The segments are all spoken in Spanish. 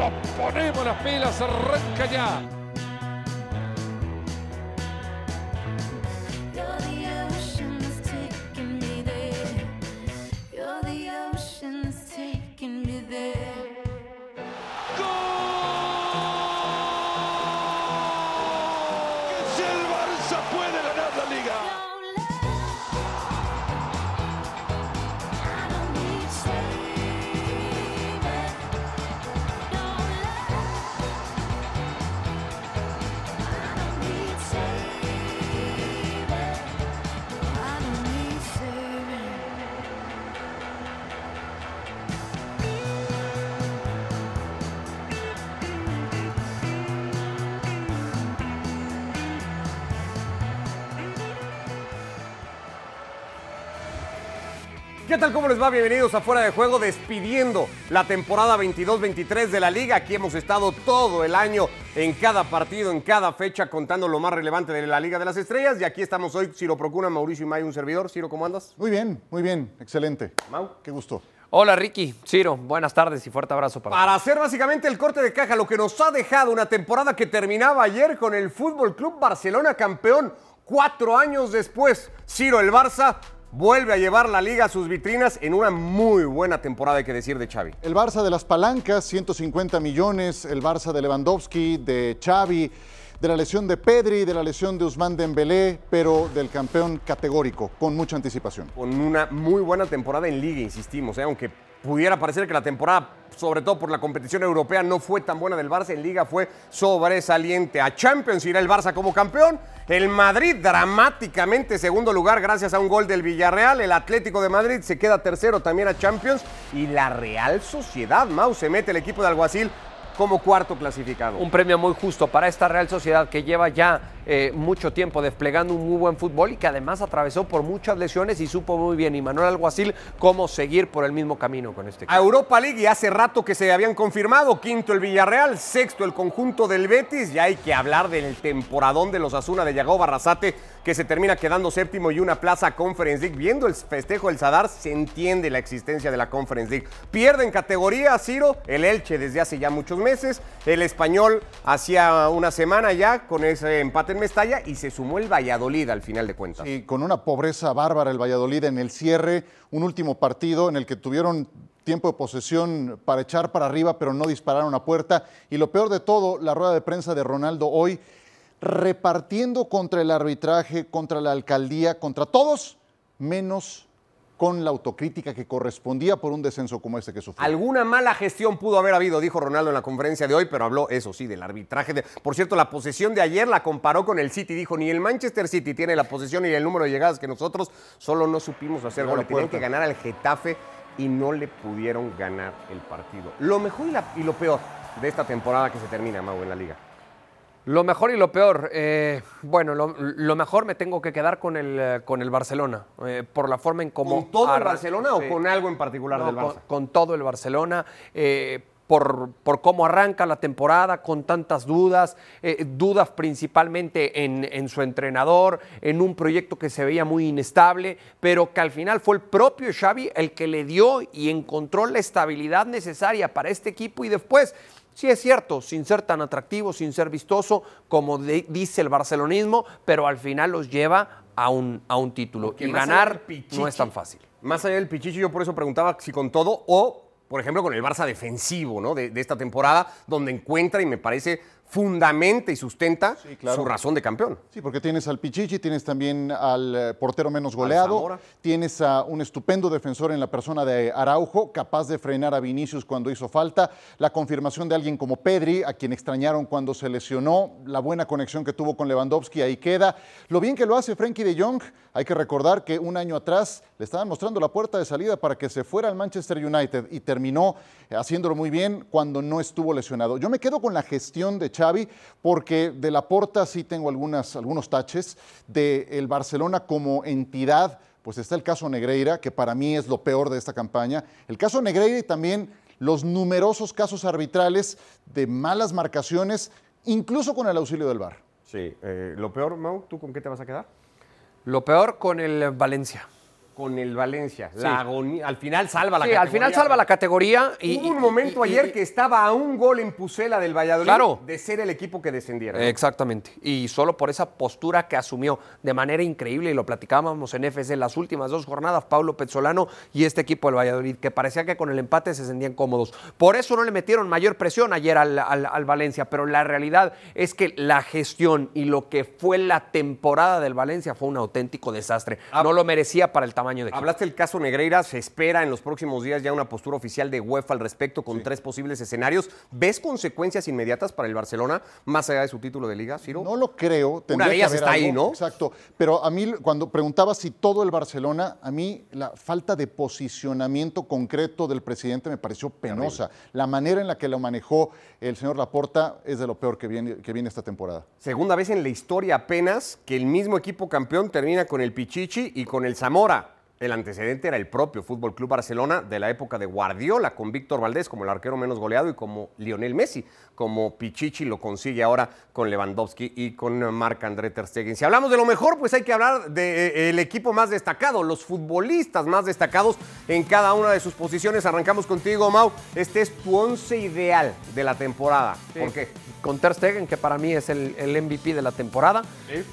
Nos ponemos las pilas, arranca ya. ¿Qué tal? ¿Cómo les va? Bienvenidos a Fuera de Juego, despidiendo la temporada 22-23 de la Liga. Aquí hemos estado todo el año en cada partido, en cada fecha, contando lo más relevante de la Liga de las Estrellas. Y aquí estamos hoy, Ciro Procuna, Mauricio y May, un servidor. Ciro, ¿cómo andas? Muy bien, muy bien, excelente. Mau. Qué gusto. Hola Ricky, Ciro, buenas tardes y fuerte abrazo para Para hacer básicamente el corte de caja, lo que nos ha dejado una temporada que terminaba ayer con el Fútbol Club Barcelona campeón. Cuatro años después, Ciro, el Barça vuelve a llevar la liga a sus vitrinas en una muy buena temporada, hay que decir, de Xavi. El Barça de las palancas, 150 millones, el Barça de Lewandowski, de Xavi, de la lesión de Pedri, de la lesión de Usman Dembélé, pero del campeón categórico, con mucha anticipación. con una muy buena temporada en liga, insistimos, ¿eh? aunque pudiera parecer que la temporada, sobre todo por la competición europea, no fue tan buena del Barça, en liga fue sobresaliente. A Champions irá el Barça como campeón, el Madrid dramáticamente segundo lugar gracias a un gol del Villarreal, el Atlético de Madrid se queda tercero también a Champions. Y la Real Sociedad, Mau, se mete el equipo de Alguacil como cuarto clasificado. Un premio muy justo para esta Real Sociedad que lleva ya eh, mucho tiempo desplegando un muy buen fútbol y que además atravesó por muchas lesiones y supo muy bien, y Manuel Alguacil, cómo seguir por el mismo camino con este A equipo. Europa League y hace rato que se habían confirmado, quinto el Villarreal, sexto el conjunto del Betis, ya hay que hablar del temporadón de los Asuna de Yago Barrasate que se termina quedando séptimo y una plaza Conference League. Viendo el festejo del Sadar se entiende la existencia de la Conference League. Pierde en categoría Ciro, el Elche desde hace ya muchos meses, el Español hacía una semana ya con ese empate en Mestalla y se sumó el Valladolid al final de cuentas. Y con una pobreza bárbara el Valladolid en el cierre, un último partido en el que tuvieron tiempo de posesión para echar para arriba, pero no dispararon a puerta. Y lo peor de todo, la rueda de prensa de Ronaldo hoy, repartiendo contra el arbitraje, contra la alcaldía, contra todos, menos con la autocrítica que correspondía por un descenso como este que sufrió. Alguna mala gestión pudo haber habido, dijo Ronaldo en la conferencia de hoy, pero habló, eso sí, del arbitraje. de- Por cierto, la posesión de ayer la comparó con el City. Dijo, ni el Manchester City tiene la posesión y el número de llegadas que nosotros, solo no supimos hacer Llegó a gol. la Le tenían que ganar al Getafe y no le pudieron ganar el partido. Lo mejor y, la- y lo peor de esta temporada que se termina, Mau, en la liga. Lo mejor y lo peor, eh, bueno, lo, lo mejor me tengo que quedar con el, eh, con el Barcelona, eh, por la forma en cómo... ¿Con todo el Barcelona o con algo en particular No, del con, Barça? con todo el Barcelona, eh, por, por cómo arranca la temporada, con tantas dudas, eh, dudas principalmente en, en su entrenador, en un proyecto que se veía muy inestable, pero que al final fue el propio Xavi el que le dio y encontró la estabilidad necesaria para este equipo y después... Sí es cierto, sin ser tan atractivo, sin ser vistoso, como de- dice el barcelonismo, pero al final los lleva a un, a un título. Porque y ganar pichichi, no es tan fácil. Más allá del pichichi, yo por eso preguntaba si con todo o, por ejemplo, con el Barça defensivo ¿no? de, de esta temporada, donde encuentra y me parece fundamenta y sustenta Sí, claro. su razón de campeón. Sí, porque tienes al Pichichi, tienes también al eh, portero menos goleado, tienes a un estupendo defensor en la persona de Araujo, capaz de frenar a Vinicius cuando hizo falta, la confirmación de alguien como Pedri, a quien extrañaron cuando se lesionó, la buena conexión que tuvo con Lewandowski, ahí queda. Lo bien que lo hace Frenkie de Jong, hay que recordar que un año atrás le estaban mostrando la puerta de salida para que se fuera al Manchester United y terminó haciéndolo muy bien cuando no estuvo lesionado. Yo me quedo con la gestión de Xavi porque de la Porta sí tengo algunas, algunos taches, de el Barcelona como entidad, pues está el caso Negreira, que para mí es lo peor de esta campaña, el caso Negreira y también los numerosos casos arbitrales de malas marcaciones, incluso con el auxilio del VAR. Sí, eh, lo peor, Mau, ¿tú con qué te vas a quedar? Lo peor con el Valencia. Con el Valencia. La agonía, al final salva la Sí, categoría. al final salva la categoría. Y, Hubo un momento y- y- ayer que estaba a un gol en Pucela del Valladolid Claro. de ser el equipo que descendiera. ¿no? Exactamente. Y solo por esa postura que asumió de manera increíble, y lo platicábamos en FC las últimas dos jornadas, Pablo Pezzolano y este equipo del Valladolid, que parecía que con el empate se sentían cómodos. Por eso no le metieron mayor presión ayer al, al- al Valencia, pero la realidad es que la gestión y lo que fue la temporada del Valencia fue un auténtico desastre. Ah. No lo merecía para el tamaño de equipo. Hablaste del caso Negreira, se espera en los próximos días ya una postura oficial de UEFA al respecto con tres posibles escenarios. ¿Ves consecuencias inmediatas para el Barcelona más allá de su título de liga, Ciro? No lo creo. tendría de que ellas está ahí. ¿no? Exacto. Pero a mí, cuando preguntaba si todo el Barcelona, a mí la falta de posicionamiento concreto del presidente me pareció penosa. La manera en la que lo manejó el señor Laporta es de lo peor que viene, que viene esta temporada. Segunda vez en la historia apenas que el mismo equipo campeón termina con el Pichichi y con el Zamora. El antecedente era el propio Fútbol Club Barcelona de la época de Guardiola, con Víctor Valdés como el arquero menos goleado y como Lionel Messi, como Pichichi lo consigue ahora con Lewandowski y con Marc-André Ter Stegen. Si hablamos de lo mejor, pues hay que hablar del equipo más destacado, los futbolistas más destacados en cada una de sus posiciones. Arrancamos contigo, Mau. Este es tu once ideal de la temporada. ¿Por qué? Con Ter Stegen, que para mí es el, el MVP de la temporada. Eh,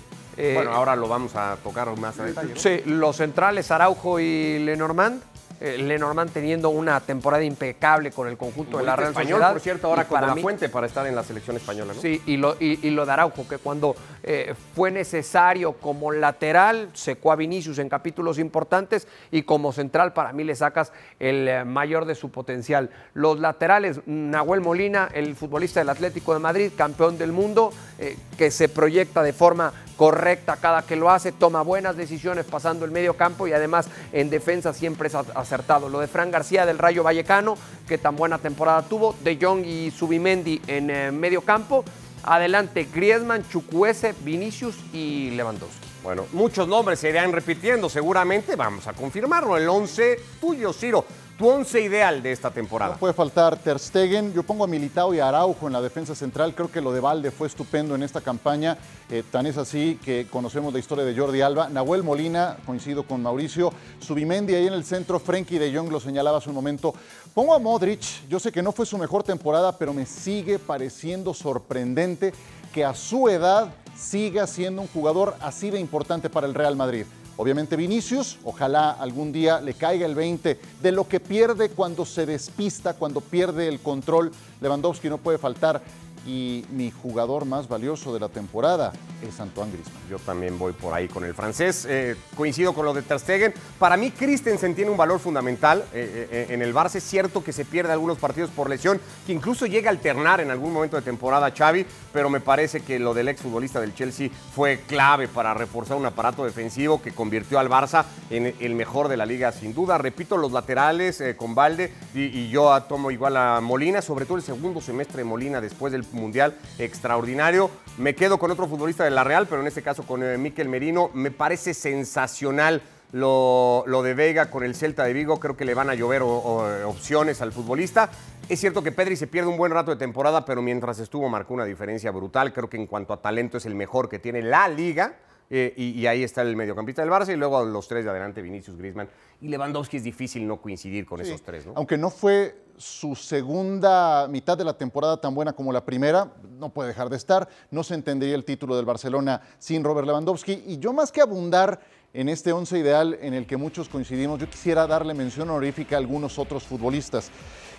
bueno, ahora lo vamos a tocar más a detalle. ¿no? Sí, los centrales Araujo y Lenormand. Eh, Lenormand teniendo una temporada impecable con el conjunto de la Real español, Sociedad. por cierto, ahora con la mí- fuente para estar en la selección española, ¿no? Sí, y lo, y, y lo de Araujo, que cuando eh, fue necesario como lateral, secó a Vinicius en capítulos importantes y como central para mí le sacas el eh, mayor de su potencial. Los laterales, Nahuel Molina, el futbolista del Atlético de Madrid, campeón del mundo, eh, que se proyecta de forma correcta cada que lo hace, toma buenas decisiones pasando el medio campo y además en defensa siempre es acertado. Lo de Fran García del Rayo Vallecano, que tan buena temporada tuvo, De Jong y Subimendi en eh, medio campo. Adelante Griezmann, Chukwueze, Vinicius y Lewandowski. Bueno, muchos nombres se irán repitiendo, seguramente vamos a confirmarlo. El 11 tuyo, Ciro, tu 11 ideal de esta temporada. No puede faltar Ter Stegen. Yo pongo a Militao y a Araujo en la defensa central. Creo que lo de Valde fue estupendo en esta campaña. Eh, tan es así que conocemos la historia de Jordi Alba. Nahuel Molina, coincido con Mauricio. Subimendi ahí en el centro. Frenkie de Jong lo señalaba hace un momento. Pongo a Modric. Yo sé que no fue su mejor temporada, pero me sigue pareciendo sorprendente que a su edad siga siendo un jugador así de importante para el Real Madrid. Obviamente Vinicius, ojalá algún día le caiga el 20 de lo que pierde cuando se despista, cuando pierde el control. Lewandowski no puede faltar. Y mi jugador más valioso de la temporada es Antoine Griezmann. Yo también voy por ahí con el francés. Eh, coincido con lo de Ter. Para mí, Christensen tiene un valor fundamental eh, eh, en el Barça. Es cierto que se pierde algunos partidos por lesión, que incluso llega a alternar en algún momento de temporada Xavi, pero me parece que lo del exfutbolista del Chelsea fue clave para reforzar un aparato defensivo que convirtió al Barça en el mejor de la liga, sin duda. Repito, los laterales con Valde y, y yo tomo igual a Molina, sobre todo el segundo semestre de Molina después del Mundial extraordinario. Me quedo con otro futbolista de la Real, pero en este caso con eh, Miquel Merino. Me parece sensacional lo, lo de Vega con el Celta de Vigo. Creo que le van a llover eh, opciones al futbolista. Es cierto que Pedri se pierde un buen rato de temporada, pero mientras estuvo marcó una diferencia brutal. Creo que en cuanto a talento es el mejor que tiene la liga. Eh, y, y ahí está el mediocampista del Barça y luego los tres de adelante, Vinicius, Griezmann y Lewandowski. Es difícil no coincidir con Sí, esos tres, ¿no? Aunque no fue su segunda mitad de la temporada tan buena como la primera, no puede dejar de estar. No se entendería el título del Barcelona sin Robert Lewandowski. Y yo más que abundar en este once ideal en el que muchos coincidimos, yo quisiera darle mención honorífica a algunos otros futbolistas.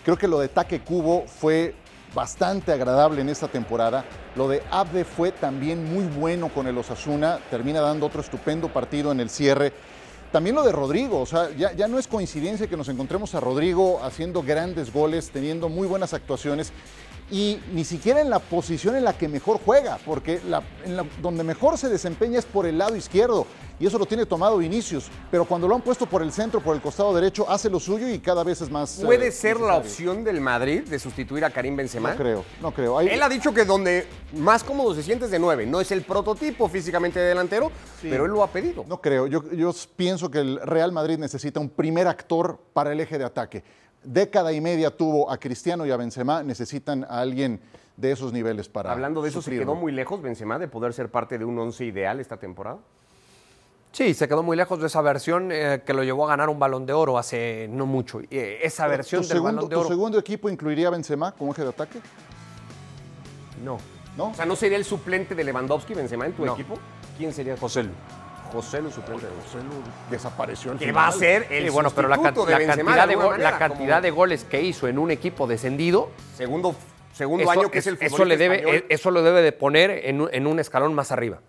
Creo que lo de Taque Cubo fue bastante agradable en esta temporada. Lo de Abde fue también muy bueno con el Osasuna, termina dando otro estupendo partido en el cierre. También lo de Rodrigo, o sea, ya, ya no es coincidencia que nos encontremos a Rodrigo haciendo grandes goles, teniendo muy buenas actuaciones y ni siquiera en la posición en la que mejor juega, porque la- en la- donde mejor se desempeña es por el lado izquierdo y eso lo tiene tomado Vinicius, pero cuando lo han puesto por el centro, por el costado derecho, hace lo suyo y cada vez es más... ¿Puede eh, ser la opción del Madrid de sustituir a Karim Benzema? No creo, no creo. Hay- Él ha dicho que donde más cómodo se siente es de nueve. No es el prototipo físicamente de delantero, pero él lo ha pedido. No creo. Yo, yo pienso que el Real Madrid necesita un primer actor para el eje de ataque. Década y media tuvo a Cristiano y a Benzema. Necesitan a alguien de esos niveles para. Hablando de eso, ¿se quedó muy lejos Benzema de poder ser parte de un once ideal esta temporada? Sí, se quedó muy lejos de esa versión eh, que lo llevó a ganar un balón de oro hace no mucho. Eh, esa versión ¿Tu del segundo, balón de tu oro. segundo equipo incluiría a Benzema como eje de ataque? No. ¿No? O sea, ¿no sería el suplente de Lewandowski, Benzema, en tu No. equipo? ¿Quién sería? José Lu. José Lu, suplente de José Lu desapareció al Que final. va a ser el Sí, bueno, pero la, de cantidad, de, manera, la cantidad como de goles que hizo en un equipo descendido, Segundo, segundo eso, año que es, el eso le debe, español. eh, eso lo debe de poner en un, en un escalón más arriba.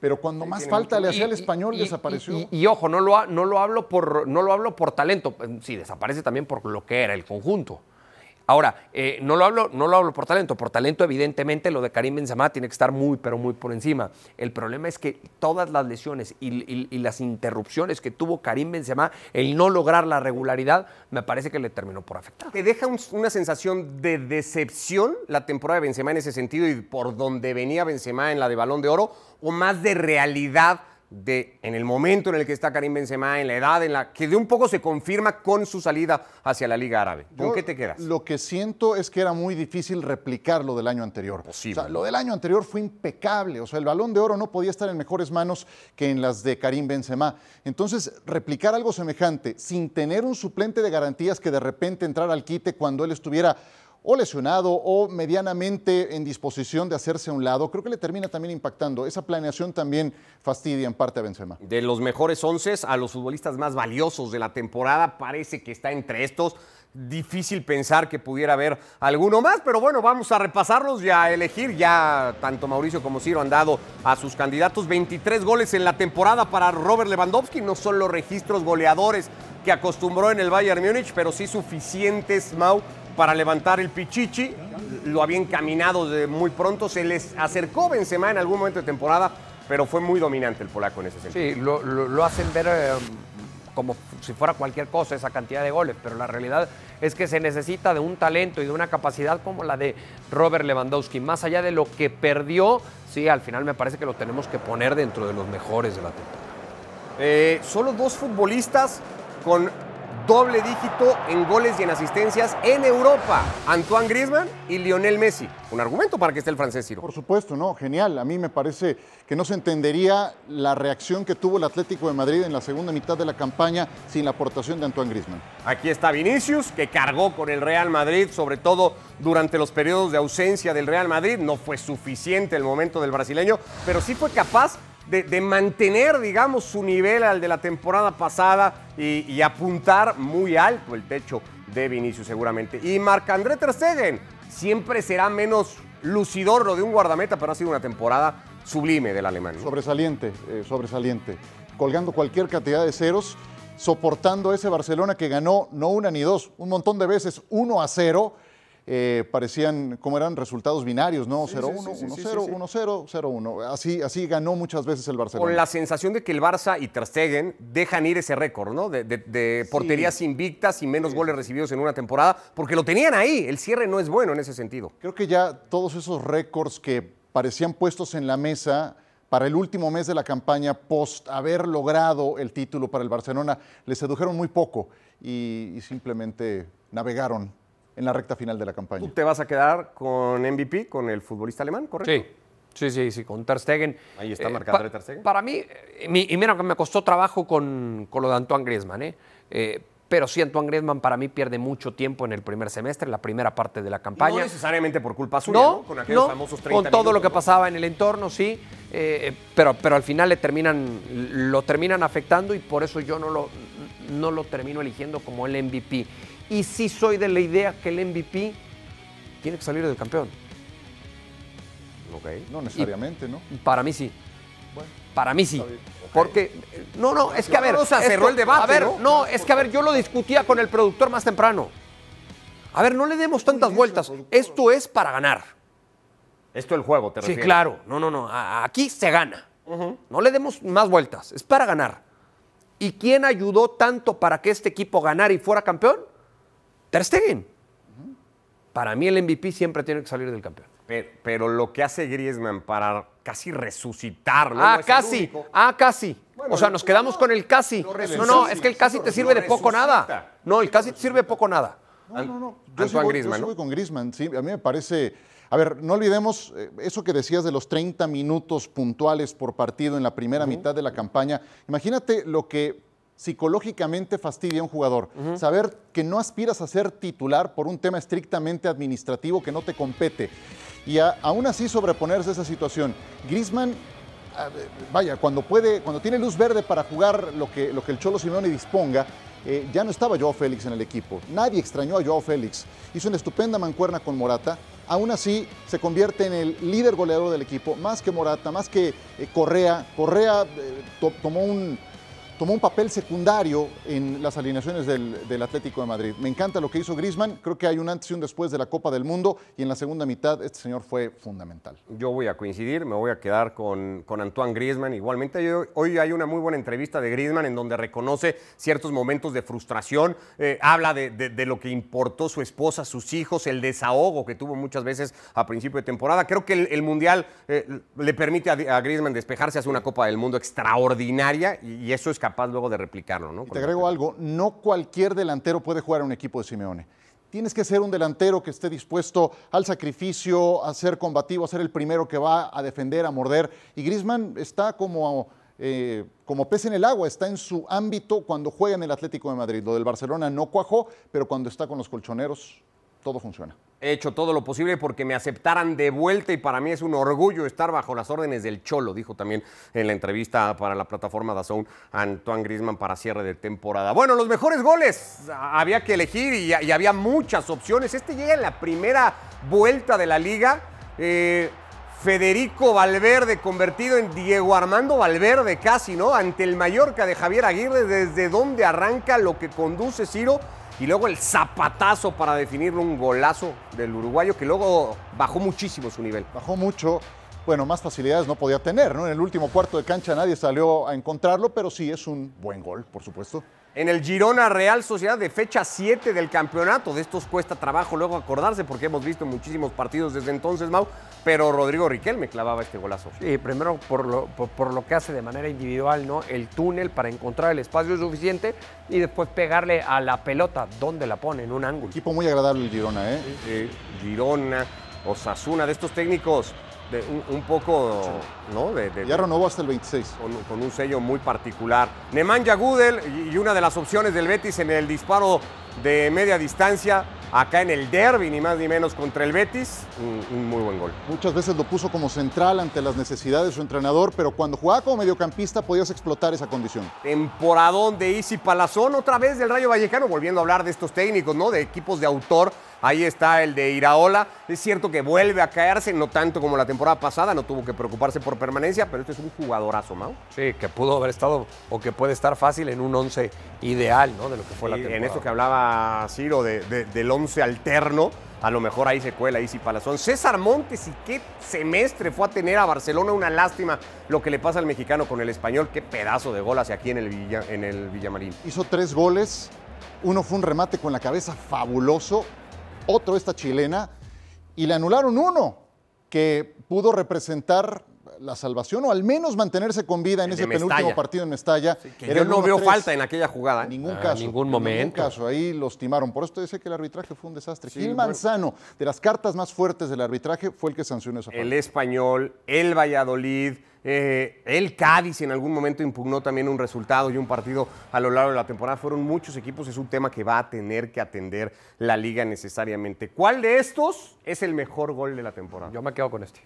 Pero cuando más falta le hacía al español, y- desapareció. Y, y ojo, no lo, ha- no, lo hablo por, no lo hablo por talento, sí, desaparece también por lo que era el conjunto. Ahora, eh, no, lo hablo, no lo hablo por talento, por talento evidentemente lo de Karim Benzema tiene que estar muy, pero muy por encima. El problema es que todas las lesiones y, las interrupciones que tuvo Karim Benzema, el no lograr la regularidad, me parece que le terminó por afectar. ¿Te deja un- una sensación de decepción la temporada de Benzema en ese sentido y por donde venía Benzema en la de Balón de Oro? ¿O más de realidad de en el momento en el que está Karim Benzema, en la edad en la que de un poco se confirma con su salida hacia la Liga Árabe? ¿Con Yo qué te quedas? Lo que siento es que era muy difícil replicar lo del año anterior. Lo del año anterior fue impecable. O sea, el balón de oro no podía estar en mejores manos que en las de Karim Benzema. Entonces, replicar algo semejante sin tener un suplente de garantías que de repente entrara al quite cuando él estuviera o lesionado o medianamente en disposición de hacerse a un lado, creo que le termina también impactando. Esa planeación también fastidia en parte a Benzema. De los mejores once a los futbolistas más valiosos de la temporada, parece que está entre estos. Difícil pensar que pudiera haber alguno más, pero bueno, vamos a repasarlos y a elegir. Ya tanto Mauricio como Ciro han dado a sus candidatos 23 goles en la temporada para Robert Lewandowski. No son los registros goleadores que acostumbró en el Bayern Múnich, pero sí suficientes, Mau, para levantar el pichichi. Lo había encaminado de muy pronto. Se les acercó Benzema en algún momento de temporada, pero fue muy dominante el polaco en ese sentido. Sí, lo, lo- lo hacen ver eh, como si fuera cualquier cosa esa cantidad de goles, pero la realidad es que se necesita de un talento y de una capacidad como la de Robert Lewandowski. Más allá de lo que perdió, sí, al final me parece que lo tenemos que poner dentro de los mejores de la temporada. Eh, solo dos futbolistas con doble dígito en goles y en asistencias en Europa. Antoine Griezmann y Lionel Messi. Un argumento para que esté el francés, Ciro. Por supuesto, no, genial. A mí me parece que no se entendería la reacción que tuvo el Atlético de Madrid en la segunda mitad de la campaña sin la aportación de Antoine Griezmann. Aquí está Vinicius, que cargó con el Real Madrid, sobre todo durante los periodos de ausencia del Real Madrid. No fue suficiente el momento del brasileño, pero sí fue capaz de, mantener, digamos, su nivel al de la temporada pasada y, apuntar muy alto el techo de Vinicius seguramente. Y Marc-André Ter Stegen siempre será menos lucidor lo de un guardameta, pero ha sido una temporada sublime del alemán. Sobresaliente, eh, sobresaliente. Colgando cualquier cantidad de ceros, soportando ese Barcelona que ganó no una ni dos, un montón de veces 1 a 0. Eh, parecían, como eran resultados binarios, ¿no? 0-1, sí, sí, sí, 1-0, sí, sí. 1-0, 0-1. Así, así ganó muchas veces el Barcelona. Con la sensación de que el Barça y Ter Stegen dejan ir ese récord, ¿no? De, de- de porterías invictas y menos goles recibidos en una temporada, porque lo tenían ahí. El cierre no es bueno en ese sentido. Creo que ya todos esos récords que parecían puestos en la mesa para el último mes de la campaña, post haber logrado el título para el Barcelona, les sedujeron muy poco y, y simplemente navegaron en la recta final de la ¿Tú campaña. te vas a quedar con MVP, con el futbolista alemán, correcto? Sí, sí, sí, sí, con Ter Stegen. Ahí está Eh, Marc-André pa- Ter Stegen. Para mí, eh, mi- y mira que me costó trabajo con, con lo de Antoine Griezmann, ¿eh? Eh, pero sí, Antoine Griezmann para mí pierde mucho tiempo en el primer semestre, en la primera parte de la campaña. No necesariamente por culpa suya, ¿no? No, Con aquellos no, famosos 30 con todo lo que ¿no? pasaba en el entorno, sí, eh, pero, pero al final le terminan, lo terminan afectando y por eso yo no lo, no lo termino eligiendo como el MVP. Y sí soy de la idea que el MVP tiene que salir del campeón. Ok. No necesariamente, ¿no? Para mí sí. Para mí sí. Porque, no, no, es que a ver. O sea, cerró el debate, A ver, ¿no? no, es que a ver, yo lo discutía con el productor más temprano. A ver, no le demos tantas vueltas. Esto es para ganar. Esto es el juego, te Sí, refieres. claro. No, no, no. Aquí se gana. No le demos más vueltas. Es para ganar. ¿Y quién ayudó tanto para que este equipo ganara y fuera campeón? Ter Stegen. Para mí el MVP siempre tiene que salir del campeón. Pero, pero lo que hace Griezmann para casi resucitar, ¿no? ah, No el casi. Ah, casi. Bueno, o sea, nos quedamos con el casi. No, no, es que el casi te sirve de poco nada. No, el casi te sirve de poco nada. No, no, no. Yo voy, Griezmann, yo voy con Griezmann. Sí, a mí me parece A ver, no olvidemos eh, eso que decías de los 30 minutos puntuales por partido en la primera mitad de la campaña. Imagínate lo que psicológicamente fastidia a un jugador. Saber que no aspiras a ser titular por un tema estrictamente administrativo que no te compete. Y a- aún así sobreponerse a esa situación. Ver, vaya, cuando puede, cuando tiene luz verde para jugar lo que, lo que el Cholo Simeone disponga, eh, ya no estaba Joao Félix en el equipo. Nadie extrañó a Joao Félix. Hizo una estupenda mancuerna con Morata. Aún así, se convierte en el líder goleador del equipo, más que Morata, más que eh, Correa. Correa eh, to- tomó un, tomó un papel secundario en las alineaciones del, Atlético de Madrid. Me encanta lo que hizo Griezmann, creo que hay un antes y un después de la Copa del Mundo y en la segunda mitad este señor fue fundamental. Yo voy a coincidir, me voy a quedar con, Antoine Griezmann. Igualmente, hoy hay una muy buena entrevista de Griezmann en donde reconoce ciertos momentos de frustración, eh, habla de, lo que importó su esposa, sus hijos, el desahogo que tuvo muchas veces a principio de temporada. Creo que el, Mundial eh, le permite a, Griezmann despejarse hace una Copa del Mundo extraordinaria y eso es capaz luego de replicarlo. ¿no? Y te agrego algo, no cualquier delantero puede jugar en un equipo de Simeone. Tienes que ser un delantero que esté dispuesto al sacrificio, a ser combativo, a ser el primero que va a defender, a morder. Y Griezmann está como, eh, como pez en el agua, está en su ámbito cuando juega en el Atlético de Madrid. Lo del Barcelona no cuajó, pero cuando está con los colchoneros, todo funciona. He hecho todo lo posible porque me aceptaran de vuelta y para mí es un orgullo estar bajo las órdenes del Cholo, dijo también en la entrevista para la plataforma DAZN Antoine Griezmann para cierre de temporada. Bueno, los mejores goles había que elegir y, y había muchas opciones. Este llega en la primera vuelta de la liga. Eh, Federico Valverde convertido en Diego Armando Valverde casi, ¿no? Ante el Mallorca de Javier Aguirre, desde donde arranca lo que conduce Ciro y luego el zapatazo para definirlo, un golazo del uruguayo que luego bajó muchísimo su nivel. Bajó mucho. Bueno, más facilidades no podía tener, ¿no? En el último cuarto de cancha nadie salió a encontrarlo, pero sí es un buen gol, por supuesto. En el Girona Real Sociedad de fecha 7 del campeonato. De estos cuesta trabajo luego acordarse porque hemos visto muchísimos partidos desde entonces, Mau. Pero Rodrigo Riquelme clavaba este golazo. Sí, primero por lo, por, por lo que hace de manera individual, ¿no? El túnel para encontrar el espacio suficiente y después pegarle a la pelota donde la pone, en un ángulo. Equipo muy agradable el Girona, ¿eh? Eh, Girona, Osasuna, de estos técnicos de un, un poco, ¿no? De, de- Ya renovó hasta el 26. con, con un sello muy particular. Nemanja Gudel y, y una de las opciones del Betis en el disparo de media distancia, acá en el derby, ni más ni menos contra el Betis, un, un muy buen gol. Muchas veces lo puso como central ante las necesidades de su entrenador, pero cuando jugaba como mediocampista podías explotar esa condición. Temporadón de Isi Palazón, otra vez del Rayo Vallecano, volviendo a hablar de estos técnicos, ¿no? De equipos de autor. Ahí está el de Iraola. Es cierto que vuelve a caerse, no tanto como la temporada pasada, no tuvo que preocuparse por permanencia, pero este es un jugadorazo, ¿no? Sí, que pudo haber estado o que puede estar fácil en un once ideal, ¿no? De lo que fue la Y temporada. en esto que hablaba Ciro de- de- del once alterno, a lo mejor ahí se cuela Isi Palazón. César Montes y qué semestre fue a tener a Barcelona, una lástima lo que le pasa al mexicano con el español, qué pedazo de gol hacia aquí en el, Villa- en el Villamarín. Hizo tres goles, uno fue un remate con la cabeza fabuloso, otro esta chilena, y le anularon uno que pudo representar la salvación o al menos mantenerse con vida en ese penúltimo partido en Mestalla. Que Era yo no veo 1-3. falta en aquella jugada. ¿eh? En ningún Ah, caso. ningún en momento. Ningún caso. Ahí los timaron. Por eso te decía que el arbitraje fue un desastre. Sí, Gil bueno. Manzano, de las cartas más fuertes del arbitraje, fue el que sancionó esa falta. El Español, el Valladolid, eh, el Cádiz en algún momento impugnó también un resultado y un partido a lo largo de la temporada. Fueron muchos equipos, es un tema que va a tener que atender la liga necesariamente. ¿Cuál de estos es el mejor gol de la temporada? Yo me quedo con este.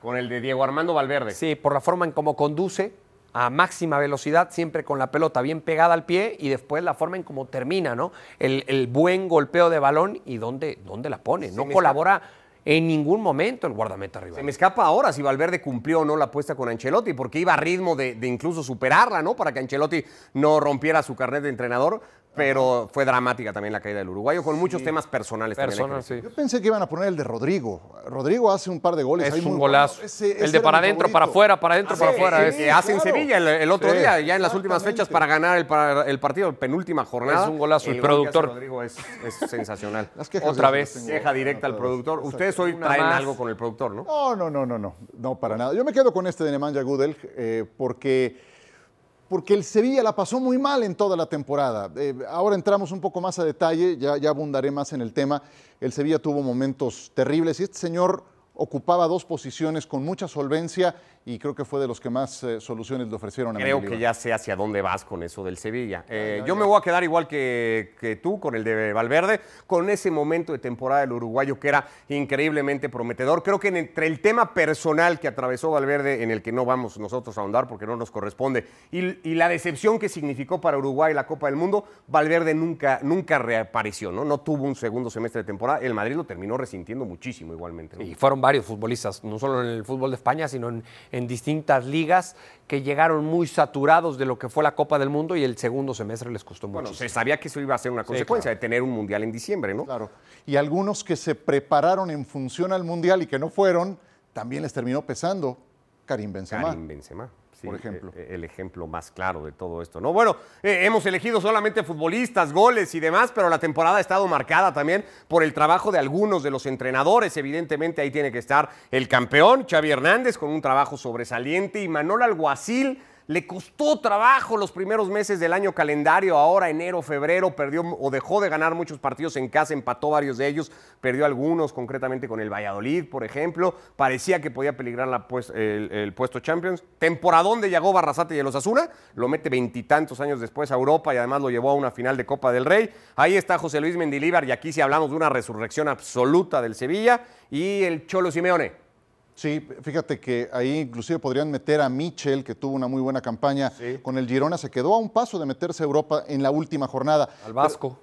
Con el de Diego Armando Valverde. Sí, por la forma en cómo conduce a máxima velocidad, siempre con la pelota bien pegada al pie y después la forma en cómo termina, ¿no? El, el buen golpeo de balón y dónde, dónde la pone. No colabora en ningún momento el guardameta rival. Se me escapa ahora si Valverde cumplió o no la apuesta con Ancelotti, porque iba a ritmo de, de incluso superarla, ¿no? Para que Ancelotti no rompiera su carnet de entrenador, pero fue dramática también la caída del uruguayo, con muchos temas personales. también sí. Yo pensé que iban a poner el de Rodrigo. Rodrigo hace un par de goles. Es ahí un muy golazo. buenos. Ese- ese el de era para mi adentro, para afuera, para adentro, para Sí, afuera. es, que hace en claro. Sevilla el, el otro Sí, día, ya en las últimas exactamente. fechas para ganar el, pa- el partido, penúltima jornada. Es un golazo, el gol que hace productor. Rodrigo es, es sensacional. Las quejas Otra vez. las tengo Queja directa al anotadas. productor. Exacto. Ustedes hoy Una traen más. algo con el productor, ¿no? No, no, no, no, no, no, para nada. Yo me quedo con este de Nemanja Gudel eh, porque, porque el Sevilla la pasó muy mal en toda la temporada. Eh, ahora entramos un poco más a detalle, ya, ya abundaré más en el tema. El Sevilla tuvo momentos terribles y este señor ocupaba dos posiciones con mucha solvencia y creo que fue de los que más eh, soluciones le ofrecieron a Creo que ya sé hacia dónde vas con eso del Sevilla. Eh, yo me voy a quedar igual que, que tú con el de Valverde, con ese momento de temporada del uruguayo que era increíblemente prometedor. Creo que en- entre el tema personal que atravesó Valverde, en el que no vamos nosotros a ahondar porque no nos corresponde, y, y la decepción que significó para Uruguay la Copa del Mundo, Valverde nunca, nunca reapareció, ¿no? No tuvo un segundo semestre de temporada. El Madrid lo terminó resintiendo muchísimo igualmente. ¿no? Y fueron varios futbolistas, no solo en el fútbol de España, sino en, en distintas ligas que llegaron muy saturados de lo que fue la Copa del Mundo y el segundo semestre les costó Bueno, muchísimo. se sabía que eso iba a ser una consecuencia claro. de tener un mundial en diciembre, ¿no? Claro. Y algunos que se prepararon en función al Mundial y que no fueron, también les terminó pesando. Karim Benzema. Karim Benzema. Sí, por ejemplo. eh, El, ejemplo más claro de todo esto. ¿no? Bueno, eh, hemos elegido solamente futbolistas, goles y demás, pero la temporada ha estado marcada también por el trabajo de algunos de los entrenadores. Evidentemente ahí tiene que estar el campeón, Xavi Hernández, con un trabajo sobresaliente, y Manol Alguacil. Le costó trabajo los primeros meses del año calendario, ahora enero, febrero, perdió o dejó de ganar muchos partidos en casa, empató varios de ellos, perdió algunos, concretamente con el Valladolid, por ejemplo. Parecía que podía peligrar pues- el, el puesto Champions. Temporadón de Yago Barrasate y de los Asuna, lo mete veintitantos años después a Europa y además lo llevó a una final de Copa del Rey. Ahí está José Luis Mendilíbar y aquí sí hablamos de una resurrección absoluta del Sevilla y el Cholo Simeone. Sí, fíjate que ahí inclusive podrían meter a Michel, que tuvo una muy buena campaña con el Girona, se quedó a un paso de meterse a Europa en la última jornada. Al Vasco.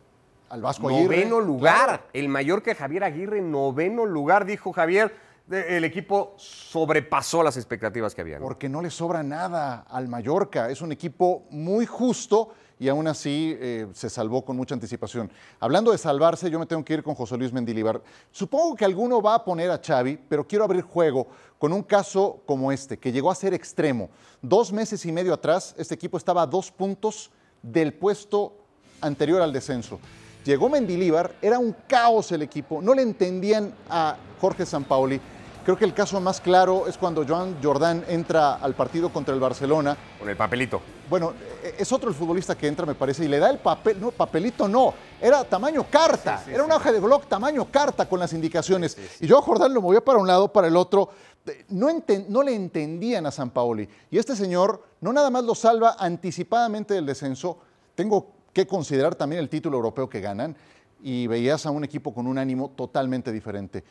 Al Vasco Aguirre. Noveno lugar. Claro. El mayor que Javier Aguirre, noveno lugar, dijo Javier. El equipo sobrepasó las expectativas que había. ¿no? Porque no le sobra nada al Mallorca. Es un equipo muy justo y aún así eh, se salvó con mucha anticipación. Hablando de salvarse, yo me tengo que ir con José Luis Mendilibar. Supongo que alguno va a poner a Xavi, pero quiero abrir juego con un caso como este, que llegó a ser extremo. Dos meses y medio atrás, este equipo estaba a dos puntos del puesto anterior al descenso. Llegó Mendilíbar, era un caos el equipo, no le entendían a Jorge Sampaoli. Creo que el caso más claro es cuando Joan Jordán entra al partido contra el Barcelona. Con el papelito. Bueno, eh, es otro el futbolista que entra, me parece, y le da el papel, no, papelito no, era tamaño carta, era una hoja de blog tamaño carta con las indicaciones. Y yo Jordán lo movía para un lado, para el otro. Eh, No, enten- no le entendían a San Paoli. Y este señor no nada más lo salva anticipadamente del descenso, tengo que considerar también el título europeo que ganan, y veías a un equipo con un ánimo totalmente diferente.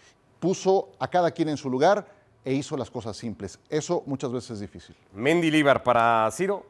Puso a cada quien en su lugar e hizo las cosas simples. Eso muchas veces es difícil. Mendy Líbar para Ciro.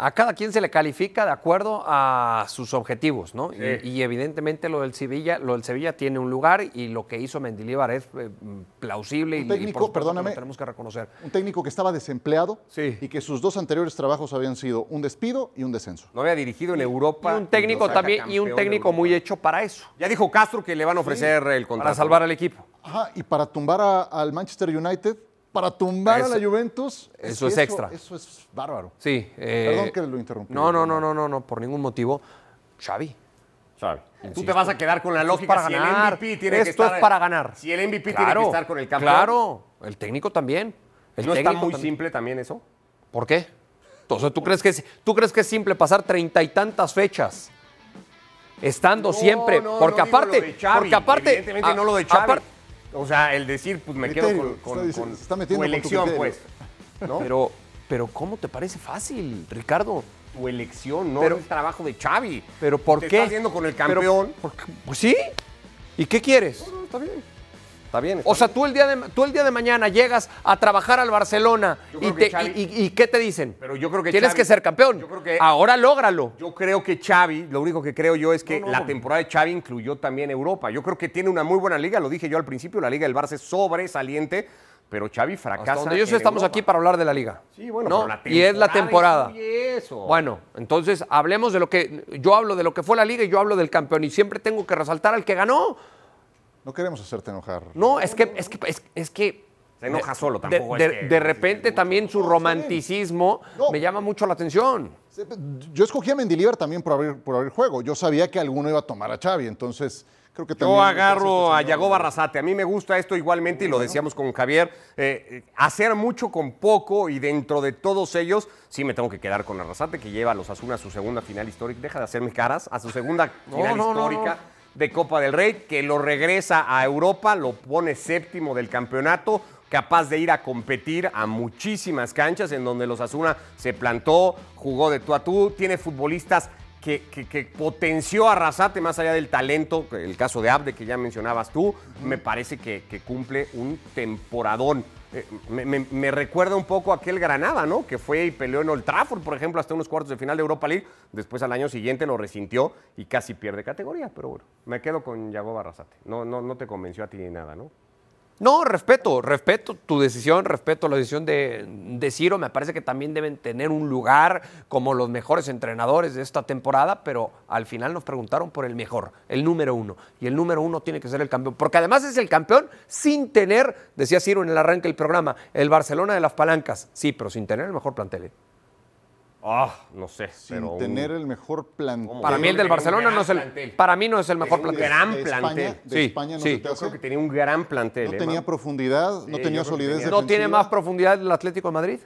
A cada quien se le califica de acuerdo a sus objetivos, ¿no? Sí. Y, y evidentemente lo del Sevilla, lo del Sevilla tiene un lugar y lo que hizo Mendilibar es eh, plausible y- Un y, técnico, por que perdóname. lo tenemos que reconocer. un técnico que estaba desempleado Sí. y que sus dos anteriores trabajos habían sido un despido y un descenso. No había dirigido en Europa. Y un técnico también y un técnico muy hecho para eso, Ya dijo Castro que le van a ofrecer el contrato. para salvar al equipo. Ajá, y para tumbar a- al Manchester United, para tumbar Eso- a la Juventus. eso que es extra. Eso es bárbaro. Sí. eh, Perdón que lo interrumpí. No, no, no, no, no, no, por ningún motivo. Xavi. Xavi. Tú te vas a quedar con la lógica para si ganar. el MVP tiene que Esto estar. es para ganar. Si el MVP tiene que estar con el campeón. Claro, el técnico también. El ¿No está técnico muy tam- simple también eso? ¿Por qué? Entonces, ¿tú crees que es, tú crees que es simple pasar treinta y tantas fechas estando siempre? No, porque no digo aparte, lo de Xavi, porque aparte, Evidentemente a- no lo de Xavi. aparte- o sea, el decir, pues me Criterio, quedo con, está con- diciendo- con se está metiendo tu con tu elección, pues. ¿no? pero, pero ¿cómo te parece fácil, Ricardo? tu elección, no Pero- el trabajo de Xavi. Pero ¿por Te qué? estás yendo con el Pero, campeón. ¿por qué? Pues sí. ¿Y qué quieres? No, está bien. Está bien. está O sea, bien. tú el, día de, tú el día de mañana llegas a trabajar al Barcelona y, creo que te- Xavi- y- y- y ¿qué te dicen? Pero yo creo que Tienes Xavi- que ser campeón. yo creo que- Ahora lógralo. Yo creo que Xavi, lo único que creo yo es que No, no. la temporada de Xavi incluyó también Europa. Yo creo que tiene una muy buena liga, lo dije yo al principio, la liga del Barça es sobresaliente, pero Xavi fracasa. Hasta donde yo en estamos Europa. aquí para hablar de la liga. Sí, bueno, ¿no? pero la y es la temporada. eso. Bueno, entonces hablemos de lo que. Yo hablo de lo que fue la liga y yo hablo del campeón. Y siempre tengo que resaltar al que ganó. No queremos hacerte enojar. No, es que. Es que, es, es que Se enoja solo, de, tampoco de- es que- de repente también su romanticismo No. me llama mucho la atención. Yo escogí a Mendilibar también por abrir, por abrir juego. Yo sabía que alguno iba a tomar a Xavi, entonces creo que también... Yo agarro a este Yago Barrasate. A mí me gusta esto igualmente y lo decíamos con Javier. eh, hacer mucho con poco y dentro de todos ellos, sí me tengo que quedar con Arrasate, que lleva a los Asuna a su segunda final histórica. Deja de hacerme caras. A su segunda final no, no, histórica. De Copa del Rey, que lo regresa a Europa, lo pone séptimo del campeonato, capaz de ir a competir a muchísimas canchas en donde los Asuna se plantó, jugó de tú a tú, tiene futbolistas que, que- que potenció a Arrasate más allá del talento, el caso de Abde que ya mencionabas tú, me parece que, que cumple un temporadón. Eh, Me, recuerda un poco aquel Granada, ¿no? Que fue y peleó en Old Trafford, por ejemplo, hasta unos cuartos de final de Europa League. Después al año siguiente lo resintió y casi pierde categoría. Pero bueno, me quedo con Yago Barrasate. No, no, no te convenció a ti ni nada, ¿no? No, respeto, respeto tu decisión, respeto la decisión de, Ciro. Me parece que también deben tener un lugar como los mejores entrenadores de esta temporada, pero al final nos preguntaron por el mejor, el número uno. Y el número uno tiene que ser el campeón, porque además es el campeón sin tener, decía Ciro en el arranque del programa, el Barcelona de las palancas. Sí, pero sin tener el mejor plantel. ¿eh? Ah, no sé. Sin pero un- tener el mejor plantel. Para mí el del Barcelona no es el, plantel. para mí no es el mejor un plantel. gran plantel. España, de Sí, España no sí. se te Yo creo que tenía un gran plantel. No ¿eh, tenía profundidad, no Sí, tenía solidez tenía- ¿No tiene más profundidad el Atlético de Madrid?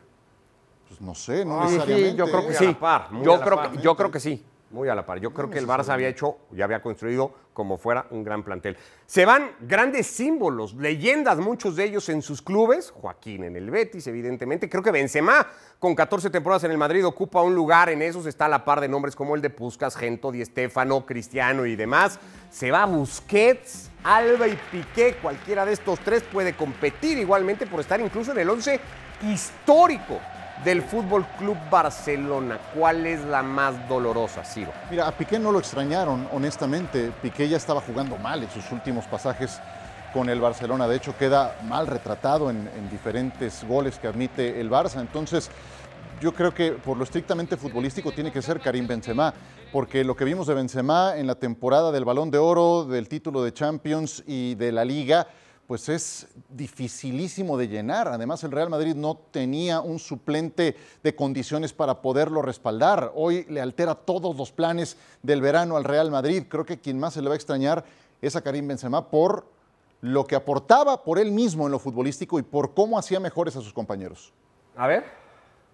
Pues no sé, no Ah, sí, necesariamente. yo creo que sí. par, Yo creo, que, yo creo que sí. Muy a la par. Yo creo que el Barça había hecho, ya había construido como fuera un gran plantel. Se van grandes símbolos, leyendas, muchos de ellos en sus clubes. Joaquín en el Betis, evidentemente. Creo que Benzema, con 14 temporadas en el Madrid, ocupa un lugar en esos. Está a la par de nombres como el de Puskas, Gento, Di Stéfano, Cristiano y demás. Se va Busquets, Alba y Piqué. Cualquiera de estos tres puede competir igualmente por estar incluso en el 11 histórico del Fútbol Club Barcelona. ¿Cuál es la más dolorosa, Ciro? Mira, a Piqué no lo extrañaron, honestamente. Piqué ya estaba jugando mal en sus últimos pasajes con el Barcelona. De hecho, queda mal retratado en, en diferentes goles que admite el Barça. Entonces, yo creo que por lo estrictamente futbolístico tiene que ser Karim Benzema, porque lo que vimos de Benzema en la temporada del Balón de Oro, del título de Champions y de la Liga, pues es dificilísimo de llenar. Además, el Real Madrid no tenía un suplente de condiciones para poderlo respaldar. Hoy le altera todos los planes del verano al Real Madrid. Creo que quien más se le va a extrañar es a Karim Benzema por lo que aportaba por él mismo en lo futbolístico y por cómo hacía mejores a sus compañeros. A ver.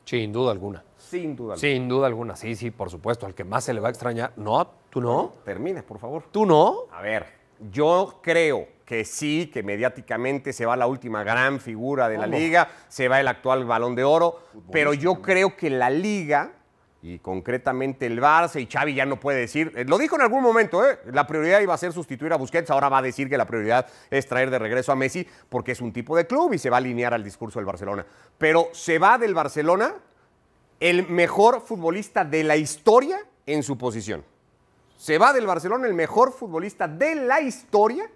Sin duda alguna. Sin duda. alguna. Sin duda alguna, sí, sí, por supuesto. Al que más se le va a extrañar. No, tú no. Termine, por favor. Tú no. A ver, yo creo que sí, que mediáticamente se va la última gran figura de la liga, se va el actual balón de oro, pero yo creo que la liga y concretamente el Barça y Xavi ya no puede decir, eh, lo dijo en algún momento, ¿eh? la prioridad iba a ser sustituir a Busquets, ahora va a decir que la prioridad es traer de regreso a Messi porque es un tipo de club y se va a alinear al discurso del Barcelona. Pero se va del Barcelona el mejor futbolista de la historia en su posición. Se va del Barcelona el mejor futbolista de la historia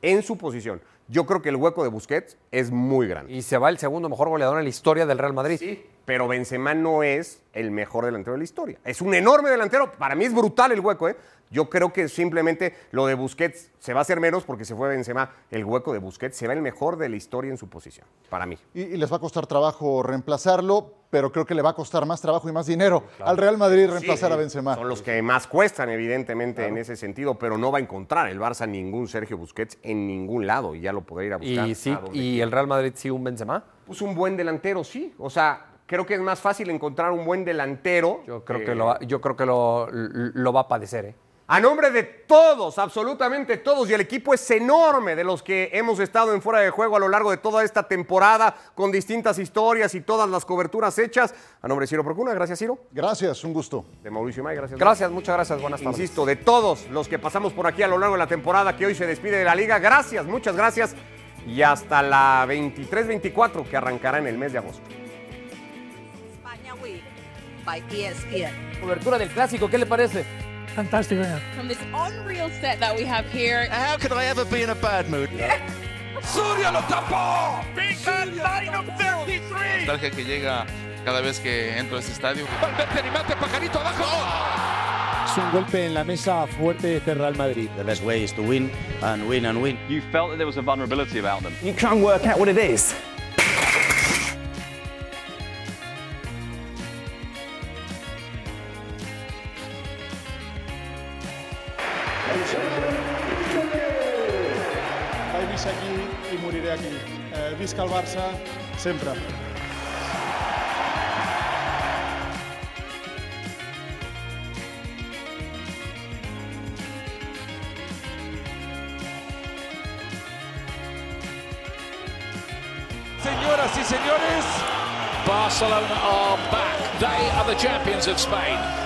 en su posición. Yo creo que el hueco de Busquets es muy grande. Y se va el segundo mejor goleador en la historia del Real Madrid. Sí, pero Benzema no es el mejor delantero de la historia. Es un enorme delantero. Para mí es brutal el hueco, ¿eh? Yo creo que simplemente lo de Busquets se va a hacer menos porque se fue Benzema. El hueco de Busquets se va el mejor de la historia en su posición, para mí. Y, y les va a costar trabajo reemplazarlo, pero creo que le va a costar más trabajo y más dinero al Real Madrid reemplazar Sí, a Benzema. Son los que más cuestan, evidentemente, en ese sentido, pero no va a encontrar el Barça ningún Sergio Busquets en ningún lado y ya lo podrá ir a buscar. Y sí, y el Real Madrid sí un Benzema. Pues un buen delantero, sí. O sea, creo que es más fácil encontrar un buen delantero. Yo creo eh, que lo va, yo creo que lo, lo va a padecer, ¿eh? A nombre de todos, absolutamente todos, y el equipo es enorme de los que hemos estado en fuera de juego a lo largo de toda esta temporada, con distintas historias y todas las coberturas hechas. A nombre de Ciro Procuna, gracias Ciro. Gracias, un gusto. De Mauricio May, gracias. Gracias, muchas gracias, buenas tardes. Insisto, de todos los que pasamos por aquí a lo largo de la temporada que hoy se despide de la liga, gracias, muchas gracias. Y hasta la 23-24 que arrancará en el mes de agosto. España Week by ESPN. Cobertura del clásico, ¿qué le parece? Fantástico. from this unreal set that we have here. How could I ever be in a bad mood? Soria lo tapó. Big Man Line of 33. nostalgia que llega cada vez que entro a este estadio. Valverde animate, pajarito abajo. Es un golpe en la mesa fuerte de este Real Madrid. The best way is to win and win and win. You felt that there was a vulnerability about them. You can't work out what it is. sempre. Señoras y señores, Barcelona are back. They are the champions of Spain.